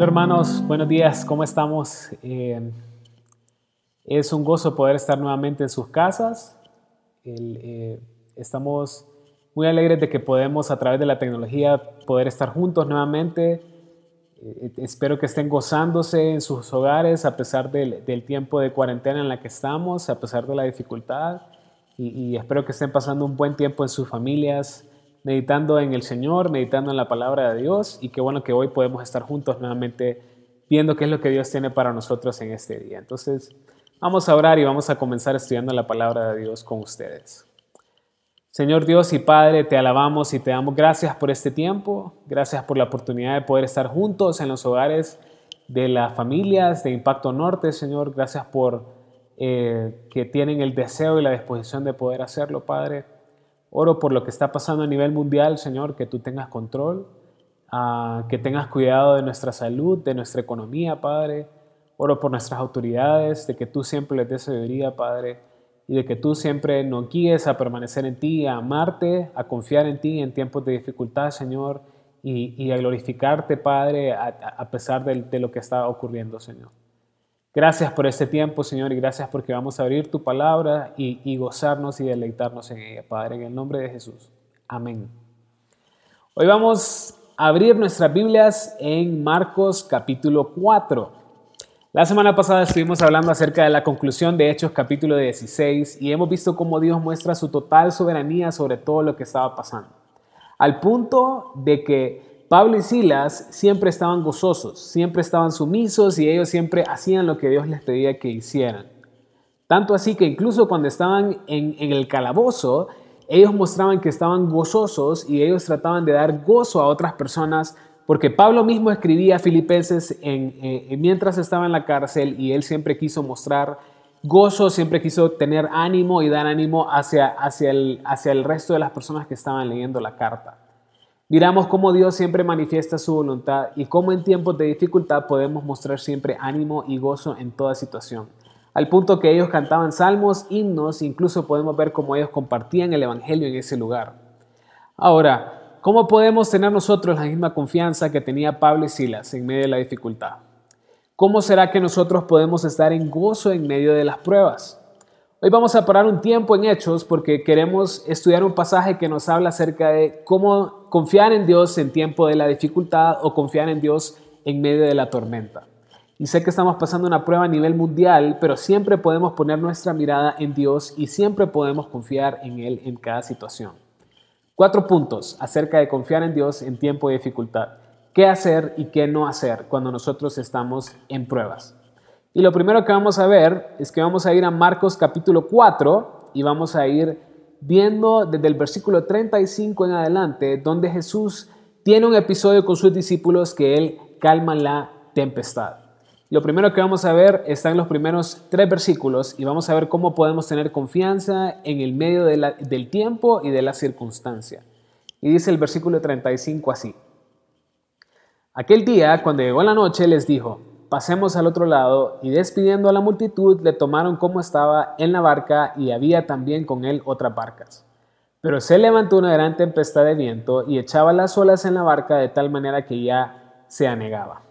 Hola hermanos, buenos días, ¿cómo estamos? Eh, es un gozo poder estar nuevamente en sus casas. Eh, estamos muy alegres de que podemos a través de la tecnología poder estar juntos nuevamente. Eh, espero que estén gozándose en sus hogares a pesar del, tiempo de cuarentena en la que estamos, a pesar de la dificultad. y espero que estén pasando un buen tiempo en sus familias, meditando en el Señor, meditando en la palabra de Dios y qué bueno que hoy podemos estar juntos nuevamente viendo qué es lo que Dios tiene para nosotros en este día. Entonces, vamos a orar y vamos a comenzar estudiando la palabra de Dios con ustedes. Señor Dios y Padre, te alabamos y te damos gracias por este tiempo, gracias por la oportunidad de poder estar juntos en los hogares de las familias de Impacto Norte, Señor, gracias por eh, que tienen el deseo y la disposición de poder hacerlo, Padre. Oro por lo que está pasando a nivel mundial, Señor, que tú tengas control, ah, que tengas cuidado de nuestra salud, de nuestra economía, Padre. Oro por nuestras autoridades, de que tú siempre les des sabiduría, Padre, y de que tú siempre nos guíes a permanecer en ti, a amarte, a confiar en ti en tiempos de dificultad, Señor, y, a glorificarte, Padre, a, pesar de lo que está ocurriendo, Señor. Gracias por este tiempo, Señor, y gracias porque vamos a abrir tu palabra y, gozarnos y deleitarnos en ella, Padre, en el nombre de Jesús. Amén. Hoy vamos a abrir nuestras Biblias en Marcos capítulo 4. La semana pasada estuvimos hablando acerca de la conclusión de Hechos capítulo 16 y hemos visto cómo Dios muestra su total soberanía sobre todo lo que estaba pasando. Al punto de que Pablo y Silas siempre estaban gozosos, siempre estaban sumisos y ellos siempre hacían lo que Dios les pedía que hicieran. Tanto así que incluso cuando estaban en, el calabozo, ellos mostraban que estaban gozosos y ellos trataban de dar gozo a otras personas porque Pablo mismo escribía a Filipenses en, mientras estaba en la cárcel y él siempre quiso mostrar gozo, siempre quiso tener ánimo y dar ánimo hacia, hacia, el, hacia el resto de las personas que estaban leyendo la carta. Miramos cómo Dios siempre manifiesta su voluntad y cómo en tiempos de dificultad podemos mostrar siempre ánimo y gozo en toda situación. Al punto que ellos cantaban salmos, himnos, incluso podemos ver cómo ellos compartían el Evangelio en ese lugar. Ahora, ¿cómo podemos tener nosotros la misma confianza que tenía Pablo y Silas en medio de la dificultad? ¿Cómo será que nosotros podemos estar en gozo en medio de las pruebas? Hoy vamos a parar un tiempo en Hechos porque queremos estudiar un pasaje que nos habla acerca de cómo confiar en Dios en tiempo de la dificultad o confiar en Dios en medio de la tormenta. Y sé que estamos pasando una prueba a nivel mundial, pero siempre podemos poner nuestra mirada en Dios y siempre podemos confiar en Él en cada situación. Cuatro puntos acerca de confiar en Dios en tiempo de dificultad. ¿Qué hacer y qué no hacer cuando nosotros estamos en pruebas? Y lo primero que vamos a ver es que vamos a ir a Marcos capítulo 4 y vamos a ir viendo desde el versículo 35 en adelante, donde Jesús tiene un episodio con sus discípulos que él calma la tempestad. Lo primero que vamos a ver está en los primeros tres versículos y vamos a ver cómo podemos tener confianza en el medio del tiempo y de la circunstancia. Y dice el versículo 35 así. Aquel día, cuando llegó la noche, les dijo, pasemos al otro lado, y despidiendo a la multitud, le tomaron como estaba en la barca, y había también con él otras barcas. Pero se levantó una gran tempestad de viento y echaba las olas en la barca de tal manera que ya se anegaba.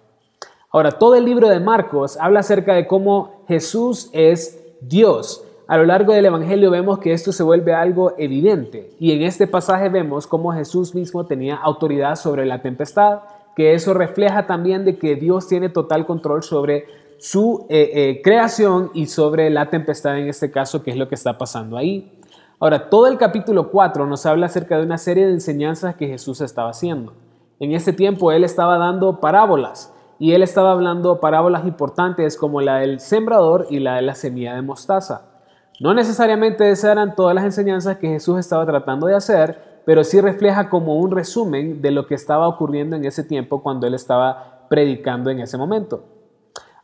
Ahora, todo el libro de Marcos habla acerca de cómo Jesús es Dios. A lo largo del Evangelio vemos que esto se vuelve algo evidente y en este pasaje vemos cómo Jesús mismo tenía autoridad sobre la tempestad, que eso refleja también de que Dios tiene total control sobre su eh, eh, creación y sobre la tempestad en este caso, que es lo que está pasando ahí. Ahora, todo el capítulo 4 nos habla acerca de una serie de enseñanzas que Jesús estaba haciendo. En ese tiempo Él estaba dando parábolas y Él estaba hablando parábolas importantes como la del sembrador y la de la semilla de mostaza. No necesariamente esas eran todas las enseñanzas que Jesús estaba tratando de hacer, pero sí refleja como un resumen de lo que estaba ocurriendo en ese tiempo cuando él estaba predicando en ese momento.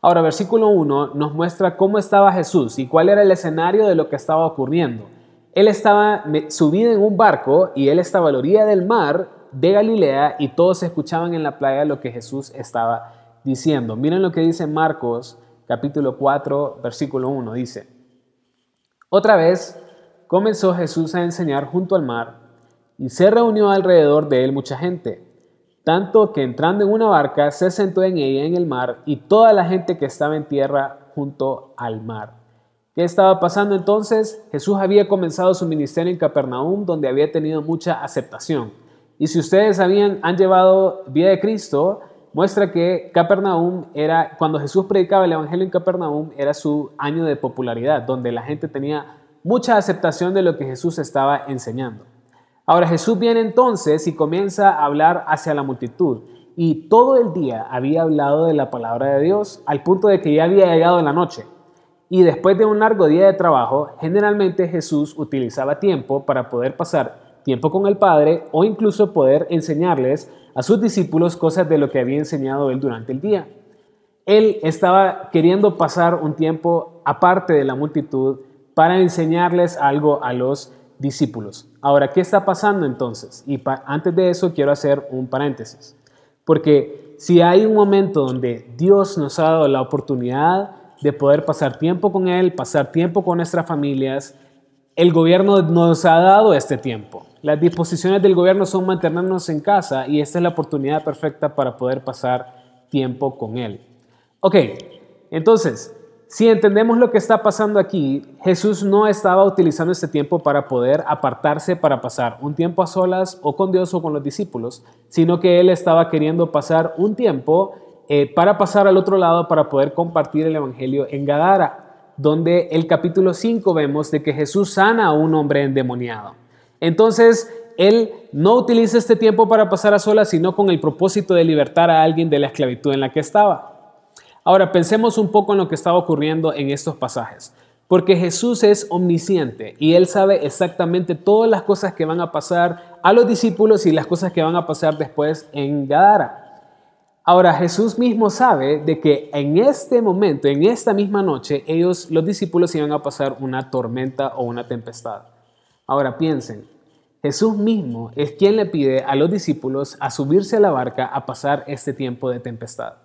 Ahora, versículo 1 nos muestra cómo estaba Jesús y cuál era el escenario de lo que estaba ocurriendo. Él estaba subido en un barco y él estaba a la orilla del mar de Galilea y todos escuchaban en la playa lo que Jesús estaba diciendo. Miren lo que dice Marcos capítulo 4 versículo 1. Dice, otra vez comenzó Jesús a enseñar junto al mar y se reunió alrededor de él mucha gente. tanto que entrando en una barca se sentó en ella en el mar y toda la gente que estaba en tierra junto al mar. ¿Qué estaba pasando entonces? Jesús había comenzado su ministerio en Capernaum, donde había tenido mucha aceptación. Y si ustedes habían, han llevado vida de Cristo, muestra que Capernaum era, cuando Jesús predicaba el Evangelio en Capernaum, era su año de popularidad, donde la gente tenía mucha aceptación de lo que Jesús estaba enseñando. Ahora Jesús viene entonces y comienza a hablar hacia la multitud. Y todo el día había hablado de la palabra de Dios al punto de que ya había llegado la noche. Y después de un largo día de trabajo, generalmente Jesús utilizaba tiempo para poder pasar tiempo con el Padre o incluso poder enseñarles a sus discípulos cosas de lo que había enseñado él durante el día. Él estaba queriendo pasar un tiempo aparte de la multitud para enseñarles algo a los discípulos. Ahora, ¿qué está pasando entonces? Y antes de eso quiero hacer un paréntesis, porque si hay un momento donde Dios nos ha dado la oportunidad de poder pasar tiempo con Él, pasar tiempo con nuestras familias. El gobierno nos ha dado este tiempo. Las disposiciones del gobierno son mantenernos en casa y esta es la oportunidad perfecta para poder pasar tiempo con Él. Ok, entonces, si entendemos lo que está pasando aquí, Jesús no estaba utilizando este tiempo para poder apartarse para pasar un tiempo a solas o con Dios o con los discípulos, sino que Él estaba queriendo pasar un tiempo eh, para pasar al otro lado para poder compartir el Evangelio en Gadara, donde el capítulo 5 vemos de que Jesús sana a un hombre endemoniado. Entonces, él no utiliza este tiempo para pasar a solas, sino con el propósito de libertar a alguien de la esclavitud en la que estaba. Ahora, pensemos un poco en lo que estaba ocurriendo en estos pasajes, porque Jesús es omnisciente y él sabe exactamente todas las cosas que van a pasar a los discípulos y las cosas que van a pasar después en Gadara. Ahora Jesús mismo sabe de que en este momento, en esta misma noche, ellos, los discípulos, iban a pasar una tormenta o una tempestad. Ahora piensen, Jesús mismo es quien le pide a los discípulos a subirse a la barca a pasar este tiempo de tempestad.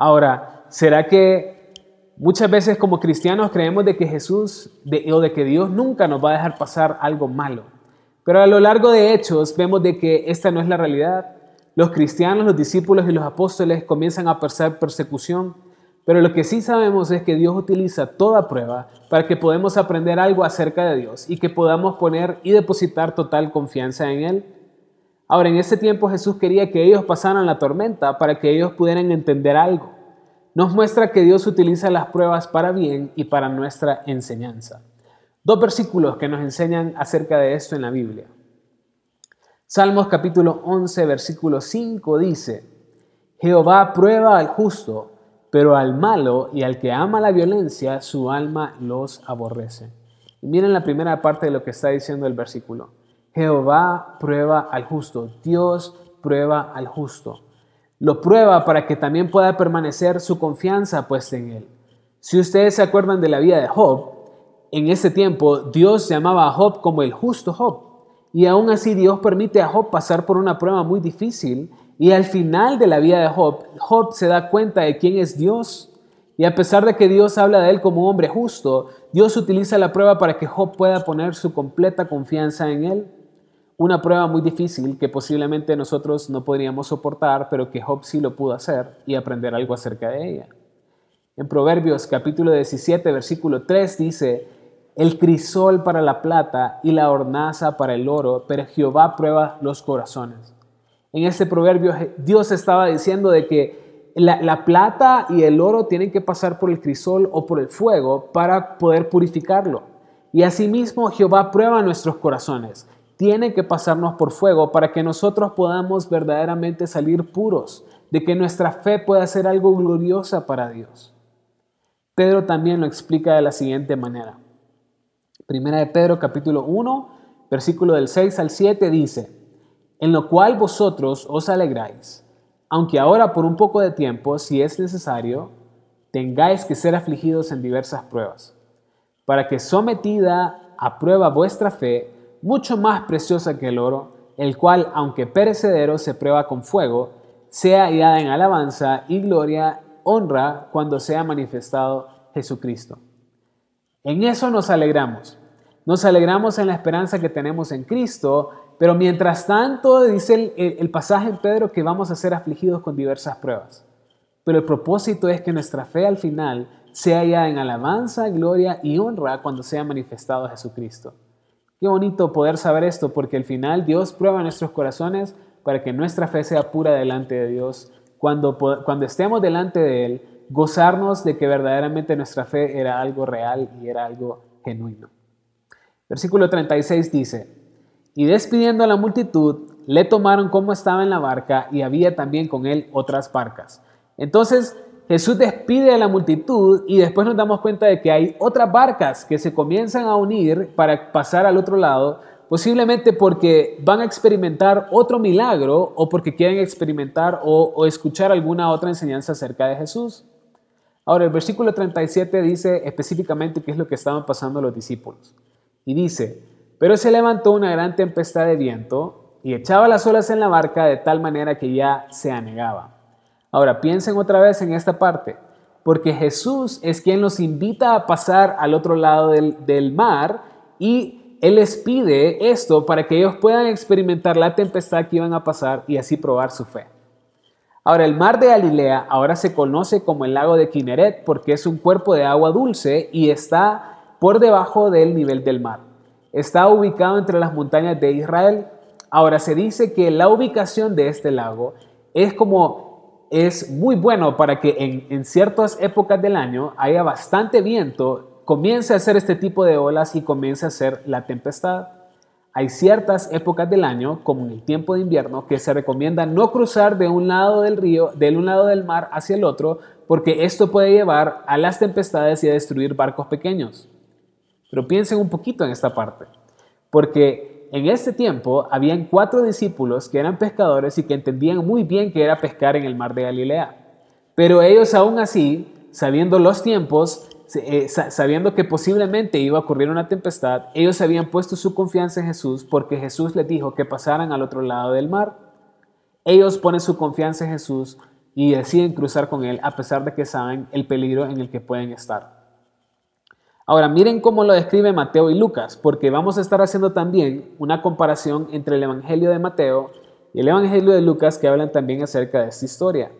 Ahora, ¿será que muchas veces como cristianos creemos de que Jesús o de que Dios nunca nos va a dejar pasar algo malo? Pero a lo largo de hechos vemos de que esta no es la realidad. Los cristianos, los discípulos y los apóstoles comienzan a percibir persecución, pero lo que sí sabemos es que Dios utiliza toda prueba para que podamos aprender algo acerca de Dios y que podamos poner y depositar total confianza en Él. Ahora, en ese tiempo Jesús quería que ellos pasaran la tormenta para que ellos pudieran entender algo. Nos muestra que Dios utiliza las pruebas para bien y para nuestra enseñanza. Dos versículos que nos enseñan acerca de esto en la Biblia. Salmos capítulo 11, versículo 5 dice, Jehová prueba al justo, pero al malo y al que ama la violencia, su alma los aborrece. Y miren la primera parte de lo que está diciendo el versículo. Jehová prueba al justo, Dios prueba al justo. Lo prueba para que también pueda permanecer su confianza puesta en él. Si ustedes se acuerdan de la vida de Job, en ese tiempo Dios llamaba a Job como el justo Job. Y aún así Dios permite a Job pasar por una prueba muy difícil y al final de la vida de Job, Job se da cuenta de quién es Dios. Y a pesar de que Dios habla de él como un hombre justo, Dios utiliza la prueba para que Job pueda poner su completa confianza en él. Una prueba muy difícil que posiblemente nosotros no podríamos soportar, pero que Job sí lo pudo hacer y aprender algo acerca de ella. En Proverbios capítulo 17, versículo 3 dice, el crisol para la plata y la hornaza para el oro, pero Jehová prueba los corazones. En este proverbio Dios estaba diciendo de que la, la, plata y el oro tienen que pasar por el crisol o por el fuego para poder purificarlo. Y asimismo Jehová prueba nuestros corazones. Tiene que pasarnos por fuego para que nosotros podamos verdaderamente salir puros, de que nuestra fe pueda ser algo gloriosa para Dios. Pedro también lo explica de la siguiente manera. Primera de Pedro capítulo 1, versículo del 6 al 7 dice, en lo cual vosotros os alegráis, aunque ahora por un poco de tiempo, si es necesario, tengáis que ser afligidos en diversas pruebas, para que sometida a prueba vuestra fe, mucho más preciosa que el oro, el cual, aunque perecedero, se prueba con fuego, sea hallada en alabanza y gloria, honra, cuando sea manifestado Jesucristo. En eso nos alegramos. Nos alegramos en la esperanza que tenemos en Cristo, pero mientras tanto, dice el, pasaje en Pedro que vamos a ser afligidos con diversas pruebas. Pero el propósito es que nuestra fe al final sea ya en alabanza, gloria y honra cuando sea manifestado Jesucristo. Qué bonito poder saber esto, porque al final Dios prueba nuestros corazones para que nuestra fe sea pura delante de Dios. Cuando, cuando estemos delante de Él, gozarnos de que verdaderamente nuestra fe era algo real y era algo genuino. Versículo 36 dice, y despidiendo a la multitud, le tomaron como estaba en la barca y había también con él otras barcas. Entonces Jesús despide a la multitud y después nos damos cuenta de que hay otras barcas que se comienzan a unir para pasar al otro lado, posiblemente porque van a experimentar otro milagro o porque quieren experimentar o, escuchar alguna otra enseñanza acerca de Jesús. Ahora, el versículo 37 dice específicamente qué es lo que estaban pasando los discípulos. Y dice, pero se levantó una gran tempestad de viento y echaba las olas en la barca de tal manera que ya se anegaba. Ahora piensen otra vez en esta parte, porque Jesús es quien los invita a pasar al otro lado del, mar y Él les pide esto para que ellos puedan experimentar la tempestad que iban a pasar y así probar su fe. Ahora, el mar de Galilea ahora se conoce como el lago de Kineret porque es un cuerpo de agua dulce y está por debajo del nivel del mar. Está ubicado entre las montañas de Israel. Ahora se dice que la ubicación de este lago es como es muy bueno para que en, ciertas épocas del año haya bastante viento, comience a hacer este tipo de olas y comience a hacer la tempestad. Hay ciertas épocas del año, como en el tiempo de invierno, que se recomienda no cruzar de un lado del río, del un lado del mar hacia el otro, porque esto puede llevar a las tempestades y a destruir barcos pequeños. Pero piensen un poquito en esta parte, porque en este tiempo habían cuatro discípulos que eran pescadores y que entendían muy bien que era pescar en el mar de Galilea. Pero ellos aún así, sabiendo los tiempos, eh, sabiendo que posiblemente iba a ocurrir una tempestad, ellos habían puesto su confianza en Jesús porque Jesús les dijo que pasaran al otro lado del mar. Ellos ponen su confianza en Jesús y deciden cruzar con Él a pesar de que saben el peligro en el que pueden estar. Ahora, miren cómo lo describe Mateo y Lucas, porque vamos a estar haciendo también una comparación entre el Evangelio de Mateo y el Evangelio de Lucas que hablan también acerca de esta historia.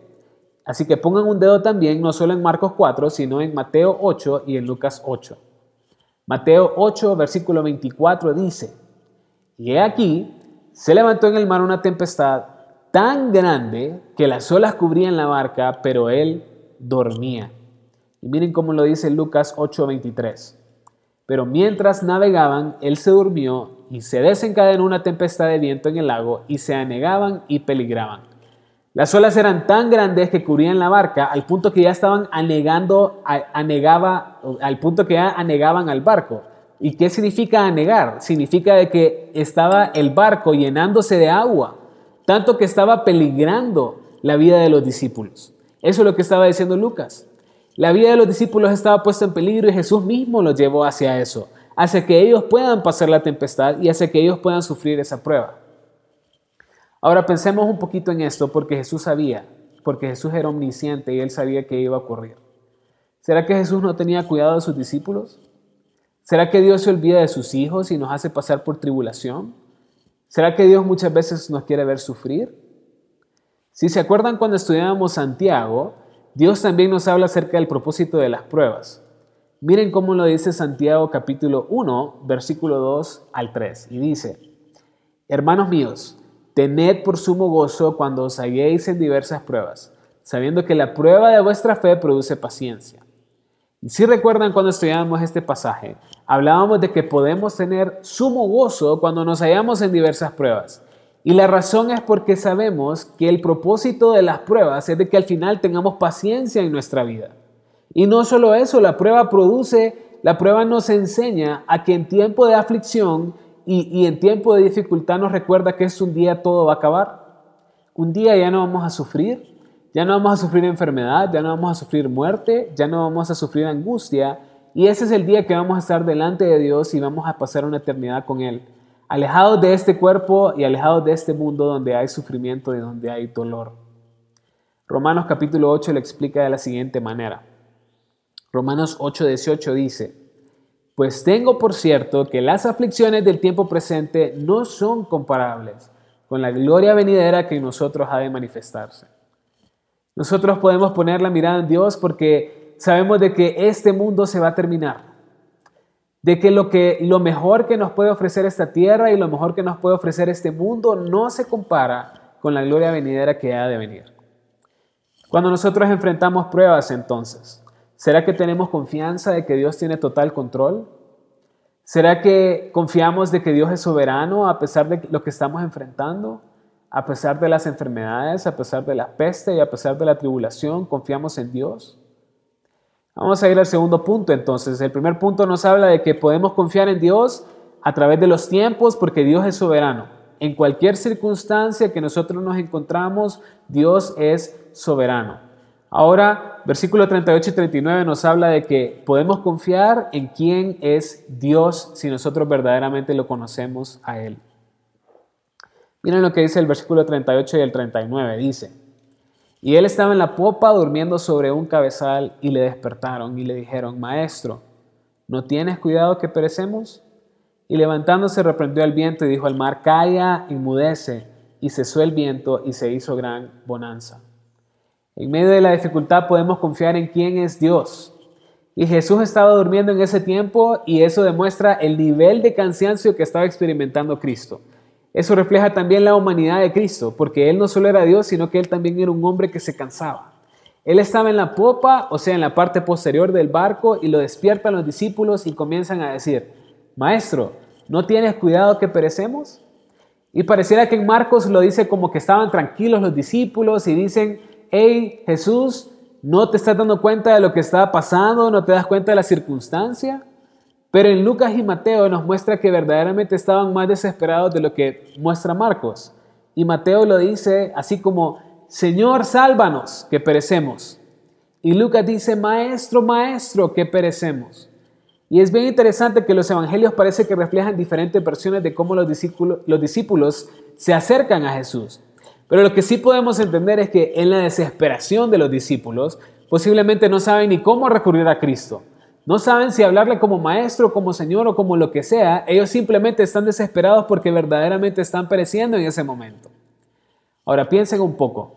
Así que pongan un dedo también, no solo en Marcos 4, sino en Mateo 8 y en Lucas 8. Mateo 8, versículo 24 dice, y he aquí, se levantó en el mar una tempestad tan grande que las olas cubrían la barca, pero él dormía. Y miren cómo lo dice Lucas 8:23. Pero mientras navegaban, él se durmió y se desencadenó una tempestad de viento en el lago y se anegaban y peligraban. Las olas eran tan grandes que cubrían la barca al punto que ya estaban anegando, anegaba, al punto que ya anegaban al barco. ¿Y qué significa anegar? Significa de que estaba el barco llenándose de agua, tanto que estaba peligrando la vida de los discípulos. Eso es lo que estaba diciendo Lucas. La vida de los discípulos estaba puesta en peligro y Jesús mismo los llevó hacia eso, hacia que ellos puedan pasar la tempestad y hacia que ellos puedan sufrir esa prueba. Ahora pensemos un poquito en esto porque Jesús sabía, porque Jesús era omnisciente y él sabía que iba a ocurrir. ¿Será que Jesús no tenía cuidado de sus discípulos? ¿Será que Dios se olvida de sus hijos y nos hace pasar por tribulación? ¿Será que Dios muchas veces nos quiere ver sufrir? Si se acuerdan cuando estudiábamos Santiago, Dios también nos habla acerca del propósito de las pruebas. Miren cómo lo dice Santiago capítulo 1, versículo 2 al 3. Y dice, Hermanos míos, tened por sumo gozo cuando os halléis en diversas pruebas, sabiendo que la prueba de vuestra fe produce paciencia. Y si recuerdan cuando estudiábamos este pasaje, hablábamos de que podemos tener sumo gozo cuando nos hallamos en diversas pruebas. Y la razón es porque sabemos que el propósito de las pruebas es de que al final tengamos paciencia en nuestra vida. Y no solo eso, la prueba produce, la prueba nos enseña a que en tiempo de aflicción y, en tiempo de dificultad nos recuerda que es un día todo va a acabar. Un día ya no vamos a sufrir, ya no vamos a sufrir enfermedad, ya no vamos a sufrir muerte, ya no vamos a sufrir angustia. Y ese es el día que vamos a estar delante de Dios y vamos a pasar una eternidad con Él alejados de este cuerpo y alejados de este mundo donde hay sufrimiento y donde hay dolor. Romanos capítulo 8 le explica de la siguiente manera. Romanos 8, 18 dice, Pues tengo por cierto que las aflicciones del tiempo presente no son comparables con la gloria venidera que en nosotros ha de manifestarse. Nosotros podemos poner la mirada en Dios porque sabemos de que este mundo se va a terminar, de que lo, que lo mejor que nos puede ofrecer esta tierra y lo mejor que nos puede ofrecer este mundo no se compara con la gloria venidera que ha de venir. Cuando nosotros enfrentamos pruebas entonces, ¿será que tenemos confianza de que Dios tiene total control? ¿Será que confiamos de que Dios es soberano a pesar de lo que estamos enfrentando? A pesar de las enfermedades, a pesar de la peste y a pesar de la tribulación, ¿confiamos en Dios? Vamos a ir al segundo punto entonces. El primer punto nos habla de que podemos confiar en Dios a través de los tiempos porque Dios es soberano. En cualquier circunstancia que nosotros nos encontramos, Dios es soberano. Ahora, versículo 38 y 39 nos habla de que podemos confiar en quién es Dios si nosotros verdaderamente lo conocemos a Él. Miren lo que dice el versículo 38 y el 39. Dice, y él estaba en la popa durmiendo sobre un cabezal y le despertaron y le dijeron, Maestro, ¿no tienes cuidado que perecemos? Y levantándose reprendió al viento y dijo al mar, Calla, inmudece. Y cesó el viento y se hizo gran bonanza. En medio de la dificultad podemos confiar en quién es Dios. Y Jesús estaba durmiendo en ese tiempo y eso demuestra el nivel de cansancio que estaba experimentando Cristo. Eso refleja también la humanidad de Cristo, porque Él no solo era Dios, sino que Él también era un hombre que se cansaba. Él estaba en la popa, o sea, en la parte posterior del barco, y lo despiertan los discípulos y comienzan a decir, Maestro, ¿no tienes cuidado que perecemos? Y pareciera que en Marcos lo dice como que estaban tranquilos los discípulos y dicen, hey Jesús, ¿no te estás dando cuenta de lo que está pasando? ¿No te das cuenta de la circunstancia? Pero en Lucas y Mateo nos muestra que verdaderamente estaban más desesperados de lo que muestra Marcos. Y Mateo lo dice así como, Señor, sálvanos, que perecemos. Y Lucas dice, Maestro, Maestro, que perecemos. Y es bien interesante que los evangelios parece que reflejan diferentes versiones de cómo los discípulos, los discípulos se acercan a Jesús. Pero lo que sí podemos entender es que en la desesperación de los discípulos, posiblemente no saben ni cómo recurrir a Cristo. No saben si hablarle como maestro, como señor o como lo que sea. Ellos simplemente están desesperados porque verdaderamente están pereciendo en ese momento. Ahora piensen un poco.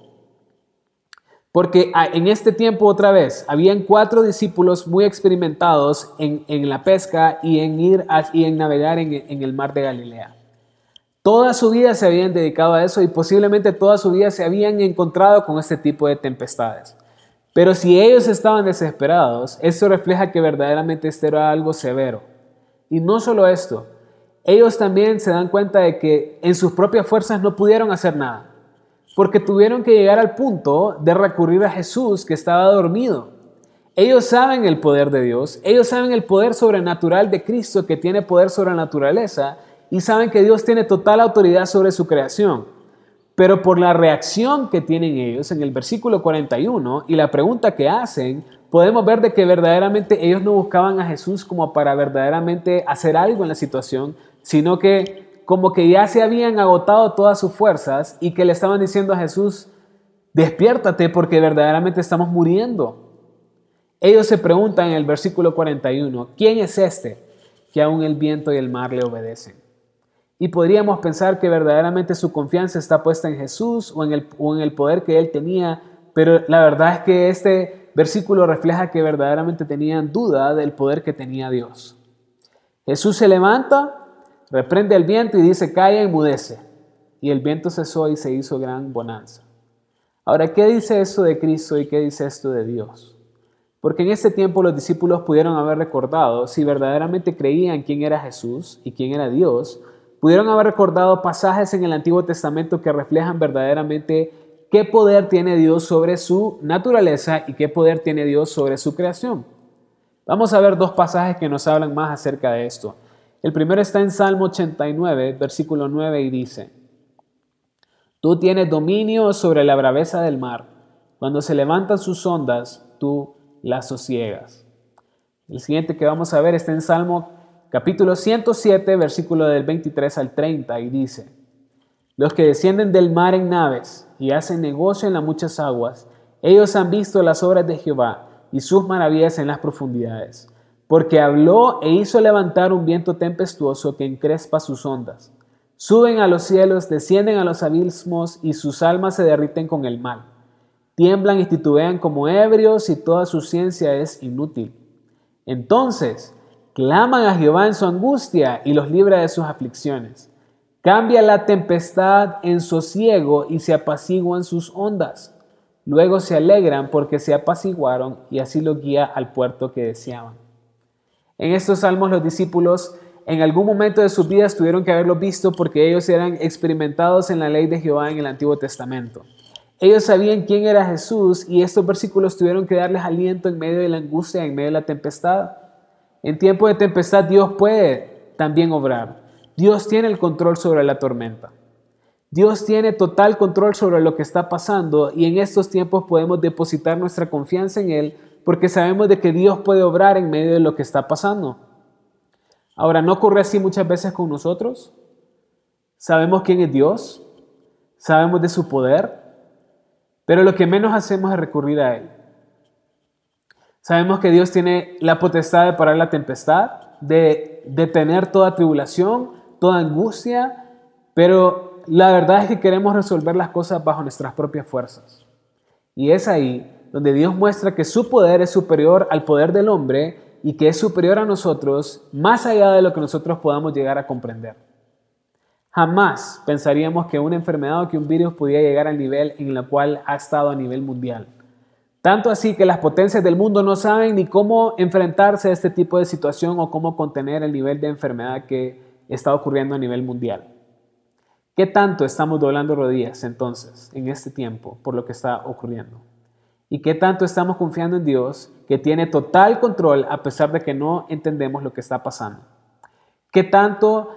Porque en este tiempo otra vez, habían cuatro discípulos muy experimentados en, la pesca y en ir y en navegar en el mar de Galilea. Toda su vida se habían dedicado a eso y posiblemente toda su vida se habían encontrado con este tipo de tempestades. Pero si ellos estaban desesperados, eso refleja que verdaderamente esto era algo severo. Y no solo esto, ellos también se dan cuenta de que en sus propias fuerzas no pudieron hacer nada, porque tuvieron que llegar al punto de recurrir a Jesús que estaba dormido. Ellos saben el poder de Dios, ellos saben el poder sobrenatural de Cristo que tiene poder sobre la naturaleza y saben que Dios tiene total autoridad sobre su creación. Pero por la reacción que tienen ellos en el versículo 41 y la pregunta que hacen, podemos ver de que verdaderamente ellos no buscaban a Jesús como para verdaderamente hacer algo en la situación, sino que como que ya se habían agotado todas sus fuerzas y que le estaban diciendo a Jesús, despiértate porque verdaderamente estamos muriendo. Ellos se preguntan en el versículo 41, ¿quién es este que aún el viento y el mar le obedecen? Y podríamos pensar que verdaderamente su confianza está puesta en Jesús o en, el, en el poder que él tenía, pero la verdad es que este versículo refleja que verdaderamente tenían duda del poder que tenía Dios. Jesús se levanta, reprende el viento y dice, calla y mudece. Y el viento cesó y se hizo gran bonanza. Ahora, ¿qué dice eso de Cristo y qué dice esto de Dios? Porque en ese tiempo los discípulos pudieron haber recordado si verdaderamente creían quién era Jesús y quién era Dios, pudieron haber recordado pasajes en el Antiguo Testamento que reflejan verdaderamente qué poder tiene Dios sobre su naturaleza y qué poder tiene Dios sobre su creación. Vamos a ver dos pasajes que nos hablan más acerca de esto. El primero está en Salmo 89, versículo 9 y dice, Tú tienes dominio sobre la braveza del mar. Cuando se levantan sus ondas, tú las sosiegas. El siguiente que vamos a ver está en Salmo capítulo 107, versículo del 23 al 30, y dice, Los que descienden del mar en naves y hacen negocio en las muchas aguas, ellos han visto las obras de Jehová y sus maravillas en las profundidades. porque habló e hizo levantar un viento tempestuoso que encrespa sus ondas. Suben a los cielos, descienden a los abismos y sus almas se derriten con el mal. Tiemblan y titubean como ebrios y toda su ciencia es inútil. Entonces, claman a Jehová en su angustia y los libra de sus aflicciones. Cambia la tempestad en sosiego y se apaciguan sus ondas. Luego se alegran porque se apaciguaron y así lo guía al puerto que deseaban. En estos salmos los discípulos en algún momento de sus vidas tuvieron que haberlo visto porque ellos eran experimentados en la ley de Jehová en el Antiguo Testamento. Ellos sabían quién era Jesús y estos versículos tuvieron que darles aliento en medio de la angustia, en medio de la tempestad. En tiempo de tempestad Dios puede también obrar. Dios tiene el control sobre la tormenta. Dios tiene total control sobre lo que está pasando y en estos tiempos podemos depositar nuestra confianza en Él porque sabemos de que Dios puede obrar en medio de lo que está pasando. Ahora, ¿no ocurre así muchas veces con nosotros? Sabemos quién es Dios, sabemos de su poder, pero lo que menos hacemos es recurrir a Él. Sabemos que Dios tiene la potestad de parar la tempestad, de detener toda tribulación, toda angustia, pero la verdad es que queremos resolver las cosas bajo nuestras propias fuerzas. Y es ahí donde Dios muestra que su poder es superior al poder del hombre y que es superior a nosotros más allá de lo que nosotros podamos llegar a comprender. Jamás pensaríamos que una enfermedad o que un virus podía llegar al nivel en el cual ha estado a nivel mundial. Tanto así que las potencias del mundo no saben ni cómo enfrentarse a este tipo de situación o cómo contener el nivel de enfermedad que está ocurriendo a nivel mundial. ¿Qué tanto estamos doblando rodillas entonces en este tiempo por lo que está ocurriendo? ¿Y qué tanto estamos confiando en Dios que tiene total control a pesar de que no entendemos lo que está pasando? ¿Qué tanto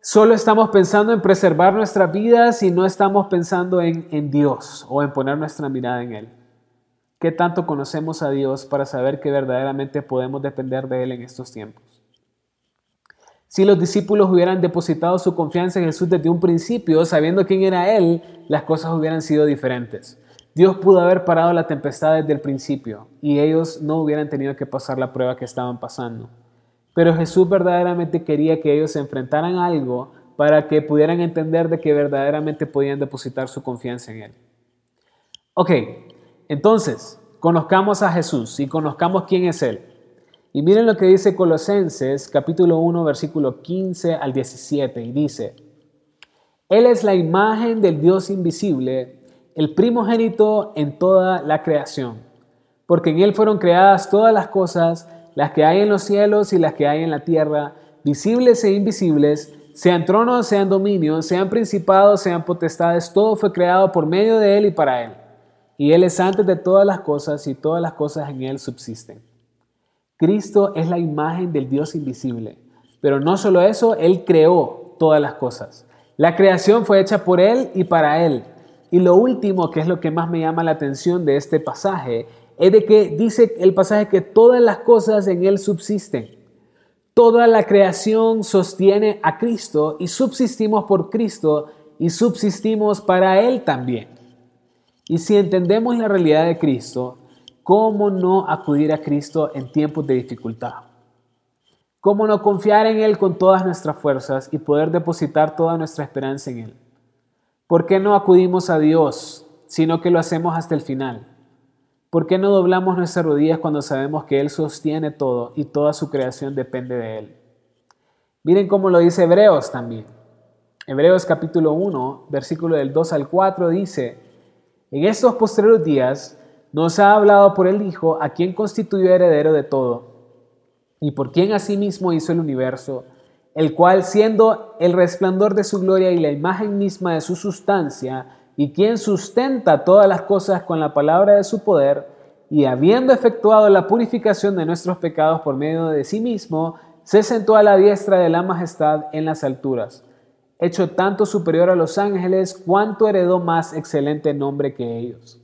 solo estamos pensando en preservar nuestras vidas y no estamos pensando en, en Dios o en poner nuestra mirada en Él? ¿Qué tanto conocemos a Dios para saber que verdaderamente podemos depender de Él en estos tiempos? Si los discípulos hubieran depositado su confianza en Jesús desde un principio, sabiendo quién era Él, las cosas hubieran sido diferentes. Dios pudo haber parado la tempestad desde el principio y ellos no hubieran tenido que pasar la prueba que estaban pasando. Pero Jesús verdaderamente quería que ellos se enfrentaran a algo para que pudieran entender de que verdaderamente podían depositar su confianza en Él. Ok, entonces, conozcamos a Jesús y conozcamos quién es Él. Y miren lo que dice Colosenses capítulo 1 versículo 15 al 17 y dice, Él es la imagen del Dios invisible, el primogénito en toda la creación, porque en Él fueron creadas todas las cosas, las que hay en los cielos y las que hay en la tierra, visibles e invisibles, sean tronos, sean dominios, sean principados, sean potestades, todo fue creado por medio de Él y para Él. Y Él es antes de todas las cosas y todas las cosas en Él subsisten. Cristo es la imagen del Dios invisible. Pero no solo eso, Él creó todas las cosas. La creación fue hecha por Él y para Él. Y lo último, que es lo que más me llama la atención de este pasaje, es de que dice el pasaje que todas las cosas en Él subsisten. Toda la creación sostiene a Cristo y subsistimos por Cristo y subsistimos para Él también. Y si entendemos la realidad de Cristo, ¿Cómo no acudir a Cristo en tiempos de dificultad? ¿Cómo no confiar en Él con todas nuestras fuerzas y poder depositar toda nuestra esperanza en Él? ¿Por qué no acudimos a Dios, sino que lo hacemos hasta el final? ¿Por qué no doblamos nuestras rodillas cuando sabemos que Él sostiene todo y toda su creación depende de Él? Miren cómo lo dice Hebreos también. Hebreos capítulo 1, versículo del 2 al 4 dice, en estos postreros días nos ha hablado por el Hijo, a quien constituyó heredero de todo, y por quien asimismo hizo el universo, el cual siendo el resplandor de su gloria y la imagen misma de su sustancia, y quien sustenta todas las cosas con la palabra de su poder, y habiendo efectuado la purificación de nuestros pecados por medio de sí mismo, se sentó a la diestra de la majestad en las alturas, hecho tanto superior a los ángeles, cuanto heredó más excelente nombre que ellos.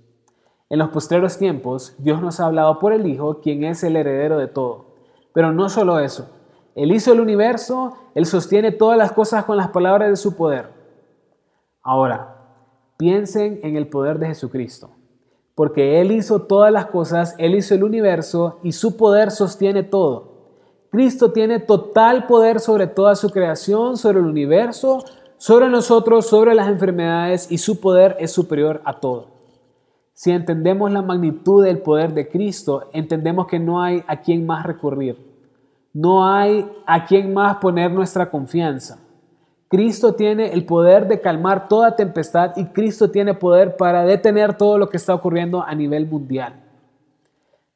En los postreros tiempos, Dios nos ha hablado por el Hijo, quien es el heredero de todo. Pero no solo eso. Él hizo el universo, Él sostiene todas las cosas con las palabras de su poder. Ahora, piensen en el poder de Jesucristo. Porque Él hizo todas las cosas, Él hizo el universo y su poder sostiene todo. Cristo tiene total poder sobre toda su creación, sobre el universo, sobre nosotros, sobre las enfermedades y su poder es superior a todo. Si entendemos la magnitud del poder de Cristo, entendemos que no hay a quien más recurrir. No hay a quien más poner nuestra confianza. Cristo tiene el poder de calmar toda tempestad y Cristo tiene poder para detener todo lo que está ocurriendo a nivel mundial.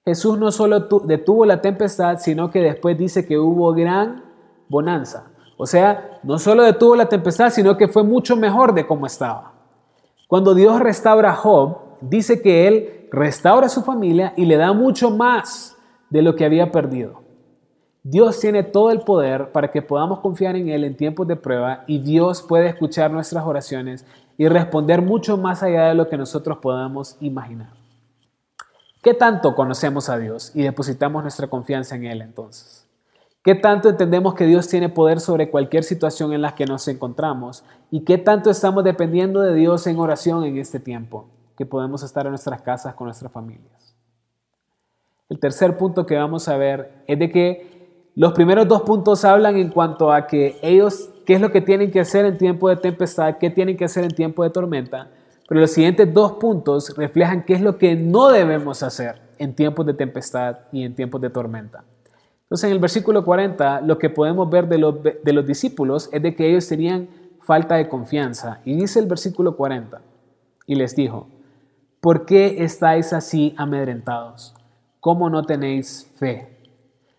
Jesús no solo detuvo la tempestad, sino que después dice que hubo gran bonanza. O sea, no solo detuvo la tempestad, sino que fue mucho mejor de cómo estaba. Cuando Dios restaura a Job, dice que Él restaura a su familia y le da mucho más de lo que había perdido. Dios tiene todo el poder para que podamos confiar en Él en tiempos de prueba y Dios puede escuchar nuestras oraciones y responder mucho más allá de lo que nosotros podamos imaginar. ¿Qué tanto conocemos a Dios y depositamos nuestra confianza en Él entonces? ¿Qué tanto entendemos que Dios tiene poder sobre cualquier situación en la que nos encontramos? ¿Y qué tanto estamos dependiendo de Dios en oración en este tiempo que podemos estar en nuestras casas con nuestras familias? El tercer punto que vamos a ver es de que los primeros dos puntos hablan en cuanto a que ellos, qué es lo que tienen que hacer en tiempo de tempestad, qué tienen que hacer en tiempo de tormenta. Pero los siguientes dos puntos reflejan qué es lo que no debemos hacer en tiempos de tempestad y en tiempos de tormenta. Entonces en el versículo 40 lo que podemos ver de los, de los discípulos es de que ellos tenían falta de confianza. Y dice el versículo 40, y les dijo, ¿por qué estáis así amedrentados? ¿Cómo no tenéis fe?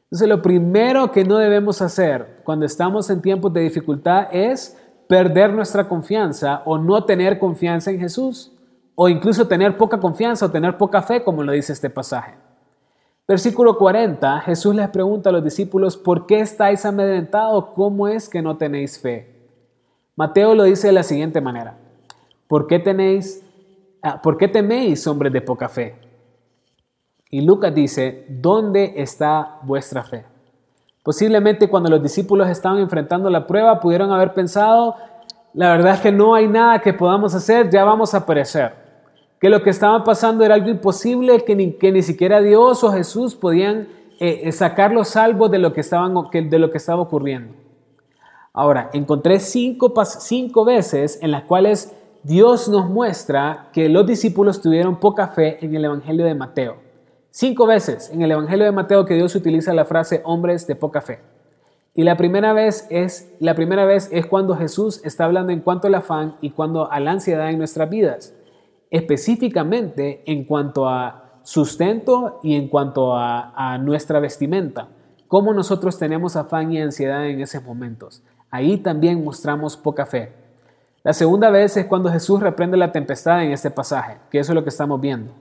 Entonces lo primero que no debemos hacer cuando estamos en tiempos de dificultad es perder nuestra confianza o no tener confianza en Jesús, o incluso tener poca confianza o tener poca fe, como lo dice este pasaje. Versículo 40, Jesús les pregunta a los discípulos, ¿por qué estáis amedrentados? ¿Cómo es que no tenéis fe? Mateo lo dice de la siguiente manera, ¿por qué, tenéis, ah, ¿por qué teméis, hombres de poca fe? Y Lucas dice, ¿dónde está vuestra fe? Posiblemente cuando los discípulos estaban enfrentando la prueba pudieron haber pensado, la verdad es que no hay nada que podamos hacer, ya vamos a perecer. Que lo que estaba pasando era algo imposible, que ni, que ni siquiera Dios o Jesús podían eh, eh, sacar los salvos de lo, que de lo que estaba ocurriendo. Ahora, encontré cinco, cinco veces en las cuales Dios nos muestra que los discípulos tuvieron poca fe en el Evangelio de Mateo. Cinco veces en el Evangelio de Mateo que Dios utiliza la frase hombres de poca fe. Y la primera vez es, la primera vez es cuando Jesús está hablando en cuanto al afán y cuando a la ansiedad en nuestras vidas. Específicamente en cuanto a sustento y en cuanto a, a nuestra vestimenta. Cómo nosotros tenemos afán y ansiedad en esos momentos. Ahí también mostramos poca fe. La segunda vez es cuando Jesús reprende la tempestad en este pasaje, que eso es lo que estamos viendo.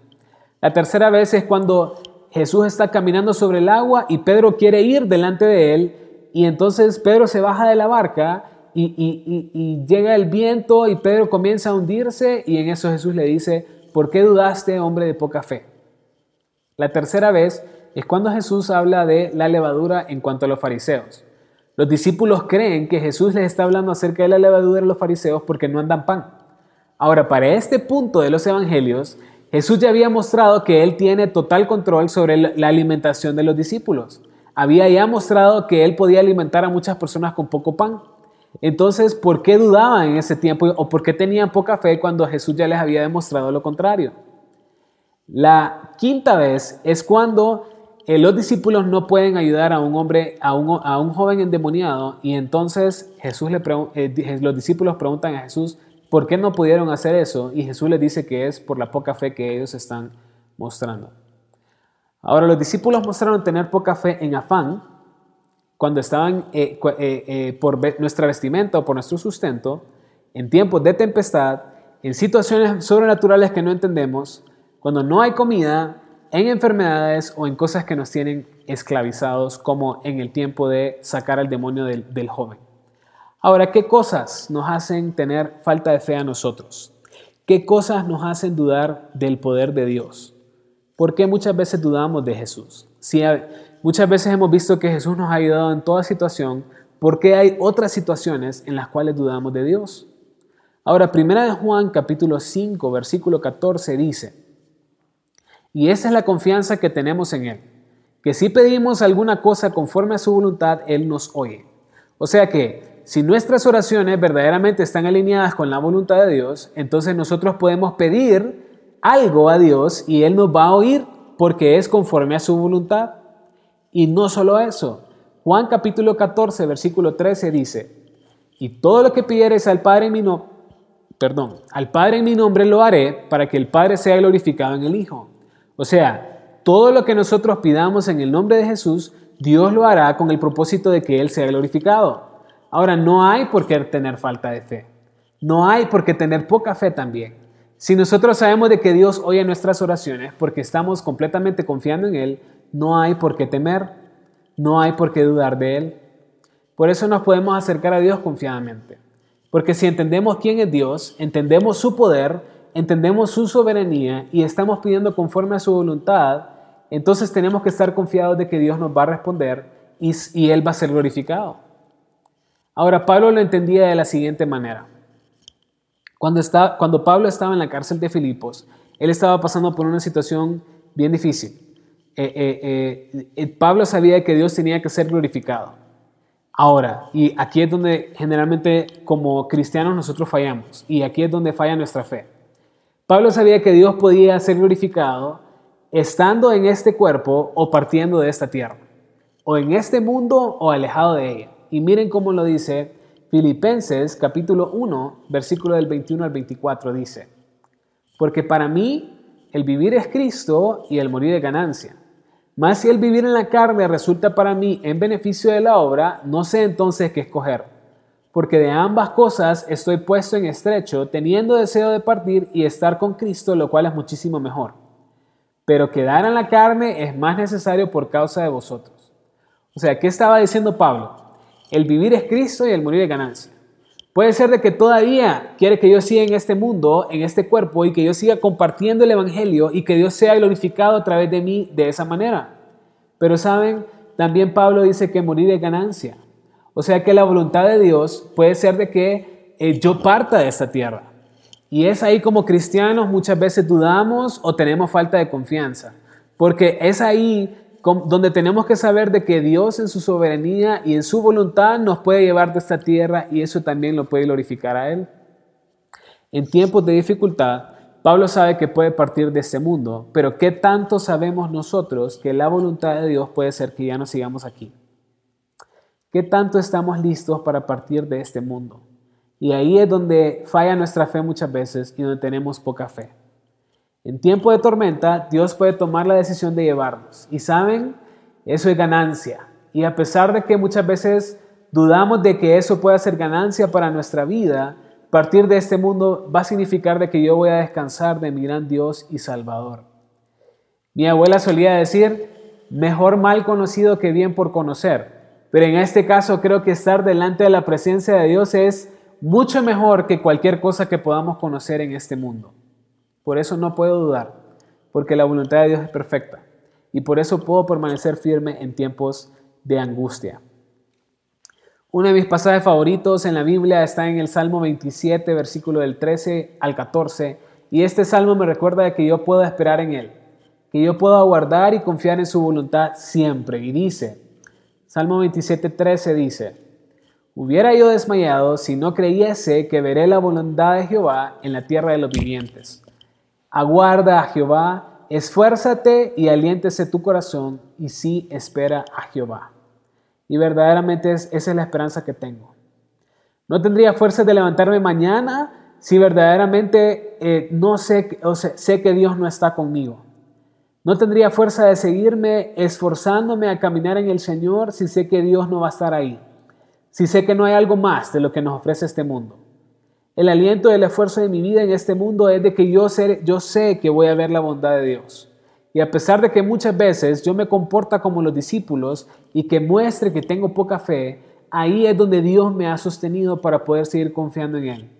La tercera vez es cuando Jesús está caminando sobre el agua y Pedro quiere ir delante de él y entonces Pedro se baja de la barca y, llega el viento y Pedro comienza a hundirse y en eso Jesús le dice, ¿por qué dudaste, hombre de poca fe? La tercera vez es cuando Jesús habla de la levadura en cuanto a los fariseos. Los discípulos creen que Jesús les está hablando acerca de la levadura de los fariseos porque no andan pan. Ahora, para este punto de los evangelios, Jesús ya había mostrado que Él tiene total control sobre la alimentación de los discípulos. Había ya mostrado que Él podía alimentar a muchas personas con poco pan. Entonces, ¿por qué dudaban en ese tiempo o por qué tenían poca fe cuando Jesús ya les había demostrado lo contrario? La quinta vez es cuando eh, los discípulos no pueden ayudar a un hombre, a un, joven endemoniado, y entonces Jesús eh, los discípulos preguntan a Jesús, ¿Por qué no pudieron hacer eso? Y Jesús les dice que es por la poca fe que ellos están mostrando. Ahora, los discípulos mostraron tener poca fe en afán cuando estaban eh, eh, eh, por nuestra vestimenta o por nuestro sustento, en tiempos de tempestad, en situaciones sobrenaturales que no entendemos, cuando no hay comida, en enfermedades o en cosas que nos tienen esclavizados, como en el tiempo de sacar al demonio del joven. Ahora, ¿qué cosas nos hacen tener falta de fe a nosotros? ¿Qué cosas nos hacen dudar del poder de Dios? ¿Por qué muchas veces dudamos de Jesús? Si muchas veces hemos visto que Jesús nos ha ayudado en toda situación, ¿por qué hay otras situaciones en las cuales dudamos de Dios? Ahora, primera de Juan capítulo 5, versículo 14 dice, y esa es la confianza que tenemos en Él, que si pedimos alguna cosa conforme a su voluntad, Él nos oye. O sea que si nuestras oraciones verdaderamente están alineadas con la voluntad de Dios, entonces nosotros podemos pedir algo a Dios y Él nos va a oír porque es conforme a su voluntad. Y no solo eso, Juan capítulo 14, versículo 13 dice, y todo lo que pidieres al Padre en mi nombre, perdón, al Padre en mi nombre lo haré para que el Padre sea glorificado en el Hijo. O sea, todo lo que nosotros pidamos en el nombre de Jesús, Dios lo hará con el propósito de que Él sea glorificado. Ahora, no hay por qué tener falta de fe. No hay por qué tener poca fe también. Si nosotros sabemos de que Dios oye nuestras oraciones porque estamos completamente confiando en Él, no hay por qué temer, no hay por qué dudar de Él. Por eso nos podemos acercar a Dios confiadamente. Porque si entendemos quién es Dios, entendemos su poder, entendemos su soberanía y estamos pidiendo conforme a su voluntad, entonces tenemos que estar confiados de que Dios nos va a responder y, Él va a ser glorificado. Ahora, Pablo lo entendía de la siguiente manera. Cuando, está, cuando Pablo estaba en la cárcel de Filipos, él estaba pasando por una situación bien difícil. Eh, eh, eh, Pablo sabía que Dios tenía que ser glorificado. Ahora, y aquí es donde generalmente como cristianos nosotros fallamos, y aquí es donde falla nuestra fe. Pablo sabía que Dios podía ser glorificado estando en este cuerpo o partiendo de esta tierra, o en este mundo o alejado de ella. Y miren cómo lo dice Filipenses capítulo 1, versículo del 21 al 24 dice, porque para mí el vivir es Cristo y el morir es ganancia. Mas si el vivir en la carne resulta para mí en beneficio de la obra, no sé entonces qué escoger. Porque de ambas cosas estoy puesto en estrecho, teniendo deseo de partir y estar con Cristo, lo cual es muchísimo mejor. Pero quedar en la carne es más necesario por causa de vosotros. O sea, ¿qué estaba diciendo Pablo? El vivir es Cristo y el morir es ganancia. Puede ser de que todavía quiere que yo siga en este mundo, en este cuerpo, y que yo siga compartiendo el Evangelio y que Dios sea glorificado a través de mí de esa manera. Pero saben, también Pablo dice que morir es ganancia. O sea que la voluntad de Dios puede ser de que eh, yo parta de esta tierra. Y es ahí como cristianos muchas veces dudamos o tenemos falta de confianza. Porque es ahí donde tenemos que saber de que Dios en su soberanía y en su voluntad nos puede llevar de esta tierra y eso también lo puede glorificar a Él. En tiempos de dificultad, Pablo sabe que puede partir de este mundo, pero ¿qué tanto sabemos nosotros que la voluntad de Dios puede ser que ya no sigamos aquí? ¿Qué tanto estamos listos para partir de este mundo? Y ahí es donde falla nuestra fe muchas veces y donde tenemos poca fe. En tiempo de tormenta, Dios puede tomar la decisión de llevarnos. Y saben, eso es ganancia. Y a pesar de que muchas veces dudamos de que eso pueda ser ganancia para nuestra vida, partir de este mundo va a significar de que yo voy a descansar de mi gran Dios y Salvador. Mi abuela solía decir, mejor mal conocido que bien por conocer. Pero en este caso creo que estar delante de la presencia de Dios es mucho mejor que cualquier cosa que podamos conocer en este mundo. Por eso no puedo dudar, porque la voluntad de Dios es perfecta. Y por eso puedo permanecer firme en tiempos de angustia. Uno de mis pasajes favoritos en la Biblia está en el Salmo 27, versículo del 13 al 14. Y este salmo me recuerda de que yo puedo esperar en Él, que yo puedo aguardar y confiar en su voluntad siempre. Y dice, Salmo 27, 13 dice, Hubiera yo desmayado si no creyese que veré la voluntad de Jehová en la tierra de los vivientes. Aguarda a Jehová, esfuérzate y aliéntese tu corazón y sí espera a Jehová. Y verdaderamente esa es la esperanza que tengo. No tendría fuerza de levantarme mañana si verdaderamente eh, no sé, sé que Dios no está conmigo. No tendría fuerza de seguirme esforzándome a caminar en el Señor si sé que Dios no va a estar ahí. Si sé que no hay algo más de lo que nos ofrece este mundo. El aliento del esfuerzo de mi vida en este mundo es de que yo sé, yo sé que voy a ver la bondad de Dios. Y a pesar de que muchas veces yo me comporta como los discípulos y que muestre que tengo poca fe, ahí es donde Dios me ha sostenido para poder seguir confiando en Él.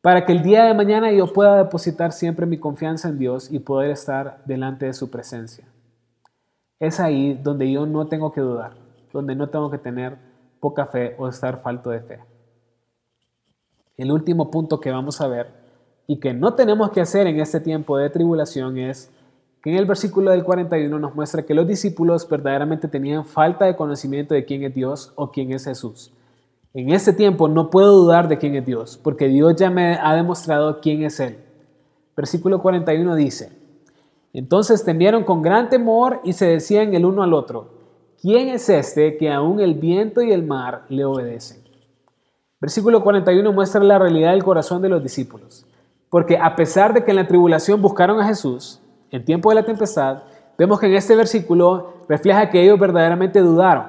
Para que el día de mañana yo pueda depositar siempre mi confianza en Dios y poder estar delante de su presencia. Es ahí donde yo no tengo que dudar, donde no tengo que tener poca fe o estar falto de fe. El último punto que vamos a ver y que no tenemos que hacer en este tiempo de tribulación es que en el versículo del 41 nos muestra que los discípulos verdaderamente tenían falta de conocimiento de quién es Dios o quién es Jesús. En este tiempo no puedo dudar de quién es Dios, porque Dios ya me ha demostrado quién es Él. Versículo 41 dice, entonces temieron con gran temor y se decían el uno al otro, ¿quién es este que aún el viento y el mar le obedecen? Versículo 41 muestra la realidad del corazón de los discípulos, porque a pesar de que en la tribulación buscaron a Jesús, en tiempo de la tempestad, vemos que en este versículo refleja que ellos verdaderamente dudaron,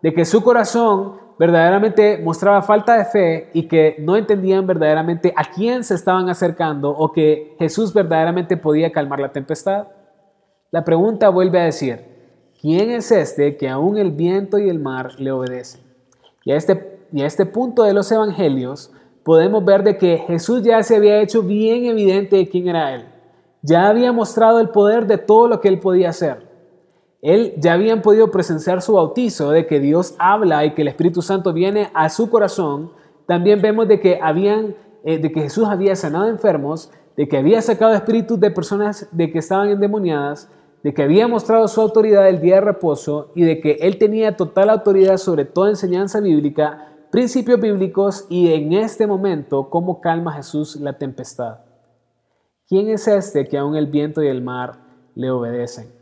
de que su corazón verdaderamente mostraba falta de fe y que no entendían verdaderamente a quién se estaban acercando o que Jesús verdaderamente podía calmar la tempestad? La pregunta vuelve a decir, ¿quién es este que aún el viento y el mar le obedecen? Y a este, y a este punto de los evangelios podemos ver de que Jesús ya se había hecho bien evidente de quién era Él. Ya había mostrado el poder de todo lo que Él podía hacer. Él ya habían podido presenciar su bautizo, de que Dios habla y que el Espíritu Santo viene a su corazón. También vemos de que, habían, eh, de que Jesús había sanado enfermos, de que había sacado espíritus de personas de que estaban endemoniadas, de que había mostrado su autoridad el día de reposo y de que él tenía total autoridad sobre toda enseñanza bíblica, principios bíblicos y en este momento cómo calma Jesús la tempestad. ¿Quién es este que aún el viento y el mar le obedecen?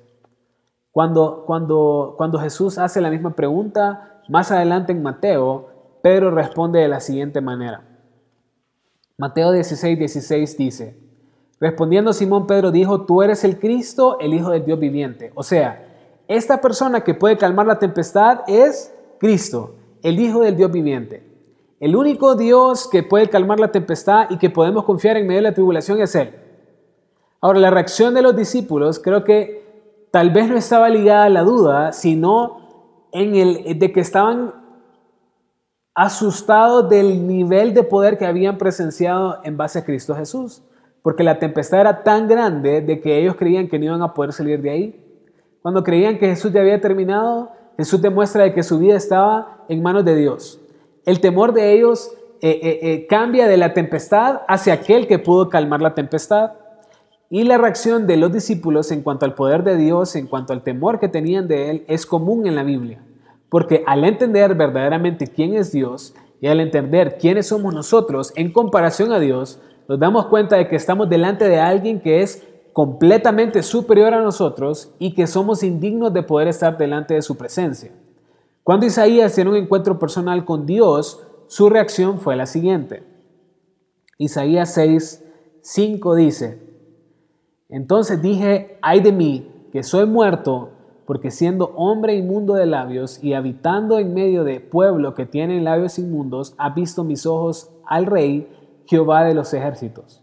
Cuando, cuando, cuando Jesús hace la misma pregunta, más adelante en Mateo, Pedro responde de la siguiente manera. Mateo 16, 16 dice, respondiendo Simón Pedro dijo, tú eres el Cristo, el Hijo del Dios viviente. O sea, esta persona que puede calmar la tempestad es Cristo, el Hijo del Dios viviente. El único Dios que puede calmar la tempestad y que podemos confiar en medio de la tribulación es Él. Ahora, la reacción de los discípulos creo que tal vez no estaba ligada a la duda, sino en el de que estaban asustados del nivel de poder que habían presenciado en base a Cristo Jesús, porque la tempestad era tan grande de que ellos creían que no iban a poder salir de ahí. Cuando creían que Jesús ya había terminado, Jesús demuestra de que su vida estaba en manos de Dios. El temor de ellos eh, eh, eh, cambia de la tempestad hacia aquel que pudo calmar la tempestad. Y la reacción de los discípulos en cuanto al poder de Dios, en cuanto al temor que tenían de Él, es común en la Biblia. Porque al entender verdaderamente quién es Dios y al entender quiénes somos nosotros en comparación a Dios, nos damos cuenta de que estamos delante de alguien que es completamente superior a nosotros y que somos indignos de poder estar delante de su presencia. Cuando Isaías tiene un encuentro personal con Dios, su reacción fue la siguiente. Isaías 6, 5 dice, entonces dije, ay de mí, que soy muerto, porque siendo hombre inmundo de labios y habitando en medio de pueblo que tiene labios inmundos, ha visto mis ojos al rey Jehová de los ejércitos.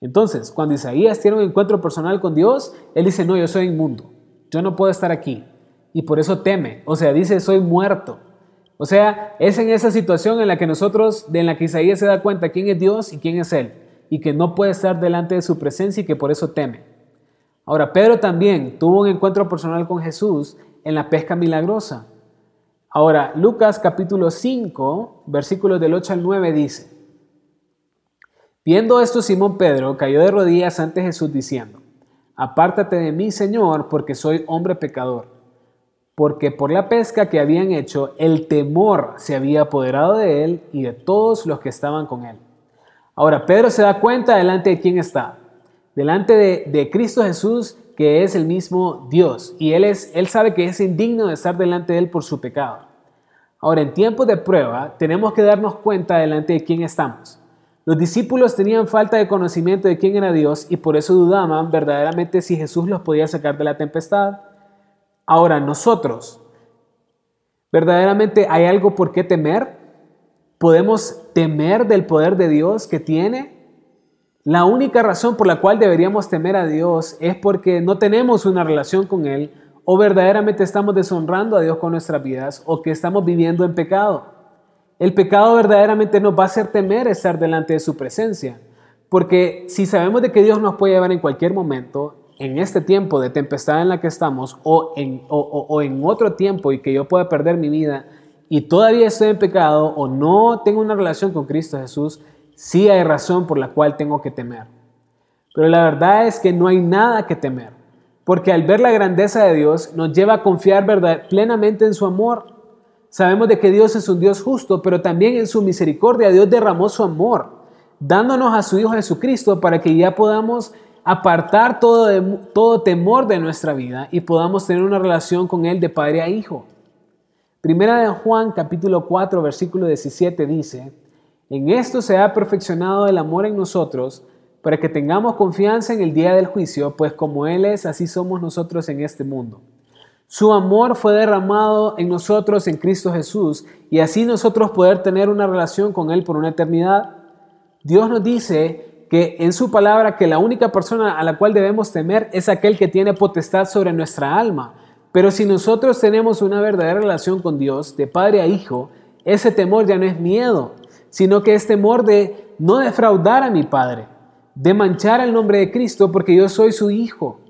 Entonces, cuando Isaías tiene un encuentro personal con Dios, él dice, no, yo soy inmundo, yo no puedo estar aquí. Y por eso teme, o sea, dice, soy muerto. O sea, es en esa situación en la que nosotros, en la que Isaías se da cuenta quién es Dios y quién es Él y que no puede estar delante de su presencia y que por eso teme. Ahora, Pedro también tuvo un encuentro personal con Jesús en la pesca milagrosa. Ahora, Lucas capítulo 5, versículos del 8 al 9 dice, Viendo esto, Simón Pedro cayó de rodillas ante Jesús diciendo, Apártate de mí, Señor, porque soy hombre pecador. Porque por la pesca que habían hecho, el temor se había apoderado de él y de todos los que estaban con él. Ahora, Pedro se da cuenta delante de quién está. Delante de, Cristo Jesús, que es el mismo Dios. Y él, es, él sabe que es indigno de estar delante de Él por su pecado. Ahora, en tiempos de prueba, tenemos que darnos cuenta delante de quién estamos. Los discípulos tenían falta de conocimiento de quién era Dios y por eso dudaban verdaderamente si Jesús los podía sacar de la tempestad. Ahora, nosotros, ¿verdaderamente hay algo por qué temer? podemos temer del poder de Dios que tiene? La única razón por la cual deberíamos temer a Dios es porque no tenemos una relación con Él o verdaderamente estamos deshonrando a Dios con nuestras vidas o que estamos viviendo en pecado. El pecado verdaderamente nos va a hacer temer estar delante de su presencia. Porque si sabemos de que Dios nos puede llevar en cualquier momento, en este tiempo de tempestad en la que estamos o en, otro tiempo y que yo pueda perder mi vida, y todavía estoy en pecado o no tengo una relación con Cristo Jesús, sí hay razón por la cual tengo que temer. Pero la verdad es que no hay nada que temer, porque al ver la grandeza de Dios nos lleva a confiar plenamente en su amor. Sabemos de que Dios es un Dios justo, pero también en su misericordia Dios derramó su amor, dándonos a su Hijo Jesucristo para que ya podamos apartar todo, todo temor de nuestra vida y podamos tener una relación con Él de padre a hijo. Primera de Juan capítulo 4 versículo 17 dice, en esto se ha perfeccionado el amor en nosotros para que tengamos confianza en el día del juicio, pues como Él es, así somos nosotros en este mundo. Su amor fue derramado en nosotros en Cristo Jesús y así nosotros poder tener una relación con Él por una eternidad. Dios nos dice que en su palabra que la única persona a la cual debemos temer es aquel que tiene potestad sobre nuestra alma. Pero si nosotros tenemos una verdadera relación con Dios, de padre a hijo, ese temor ya no es miedo, sino que es temor de no defraudar a mi padre, de manchar el nombre de Cristo porque yo soy su hijo,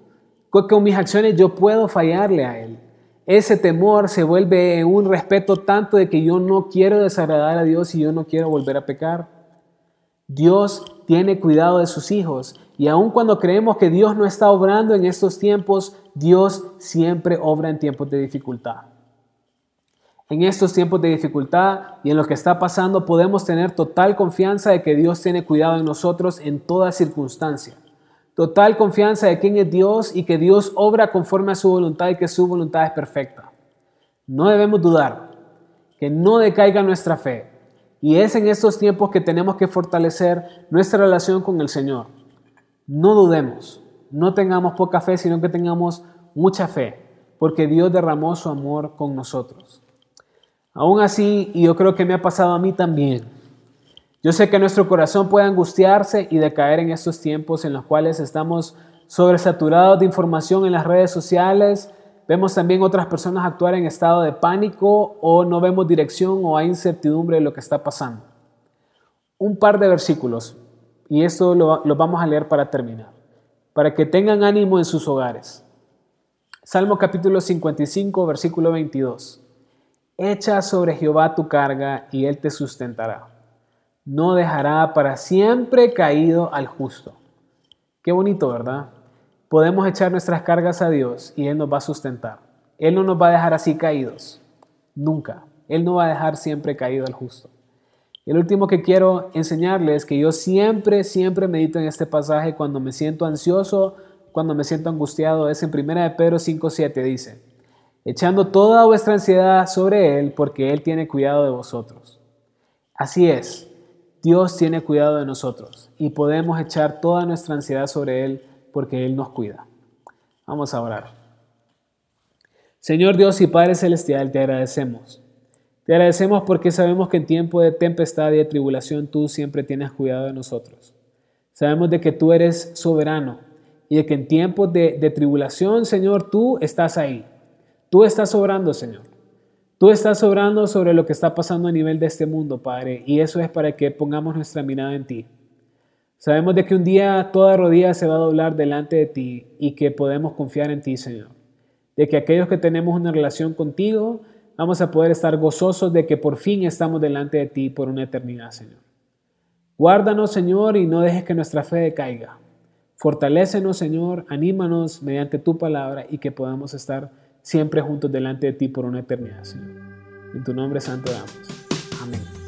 con mis acciones yo puedo fallarle a Él. Ese temor se vuelve un respeto tanto de que yo no quiero desagradar a Dios y yo no quiero volver a pecar. Dios tiene cuidado de sus hijos y aun cuando creemos que Dios no está obrando en estos tiempos, Dios siempre obra en tiempos de dificultad. En estos tiempos de dificultad y en lo que está pasando podemos tener total confianza de que Dios tiene cuidado en nosotros en toda circunstancia. Total confianza de quién es Dios y que Dios obra conforme a su voluntad y que su voluntad es perfecta. No debemos dudar, que no decaiga nuestra fe. Y es en estos tiempos que tenemos que fortalecer nuestra relación con el Señor. No dudemos, no tengamos poca fe, sino que tengamos mucha fe, porque Dios derramó su amor con nosotros. Aún así, y yo creo que me ha pasado a mí también, yo sé que nuestro corazón puede angustiarse y decaer en estos tiempos en los cuales estamos sobresaturados de información en las redes sociales, vemos también otras personas actuar en estado de pánico o no vemos dirección o hay incertidumbre de lo que está pasando. Un par de versículos, y esto lo, lo vamos a leer para terminar, para que tengan ánimo en sus hogares. Salmo capítulo 55, versículo 22. Echa sobre Jehová tu carga y él te sustentará. No dejará para siempre caído al justo. Qué bonito, ¿verdad? Podemos echar nuestras cargas a Dios y Él nos va a sustentar. Él no nos va a dejar así caídos. Nunca. Él no va a dejar siempre caído al justo. El último que quiero enseñarles es que yo siempre, siempre medito en este pasaje cuando me siento ansioso, cuando me siento angustiado. Es en 1 de Pedro 5.7 dice, echando toda vuestra ansiedad sobre Él, porque Él tiene cuidado de vosotros. Así es, Dios tiene cuidado de nosotros y podemos echar toda nuestra ansiedad sobre Él porque Él nos cuida. Vamos a orar. Señor Dios y Padre Celestial, te agradecemos. Te agradecemos porque sabemos que en tiempo de tempestad y de tribulación tú siempre tienes cuidado de nosotros. Sabemos de que tú eres soberano y de que en tiempos de, de tribulación, Señor, tú estás ahí. Tú estás sobrando, Señor. Tú estás sobrando sobre lo que está pasando a nivel de este mundo, Padre, y eso es para que pongamos nuestra mirada en ti. Sabemos de que un día toda rodilla se va a doblar delante de ti y que podemos confiar en ti, Señor. De que aquellos que tenemos una relación contigo, vamos a poder estar gozosos de que por fin estamos delante de ti por una eternidad, Señor. Guárdanos, Señor, y no dejes que nuestra fe decaiga. Fortalécenos, Señor, anímanos mediante tu palabra y que podamos estar siempre juntos delante de ti por una eternidad, Señor. En tu nombre santo damos. Amén.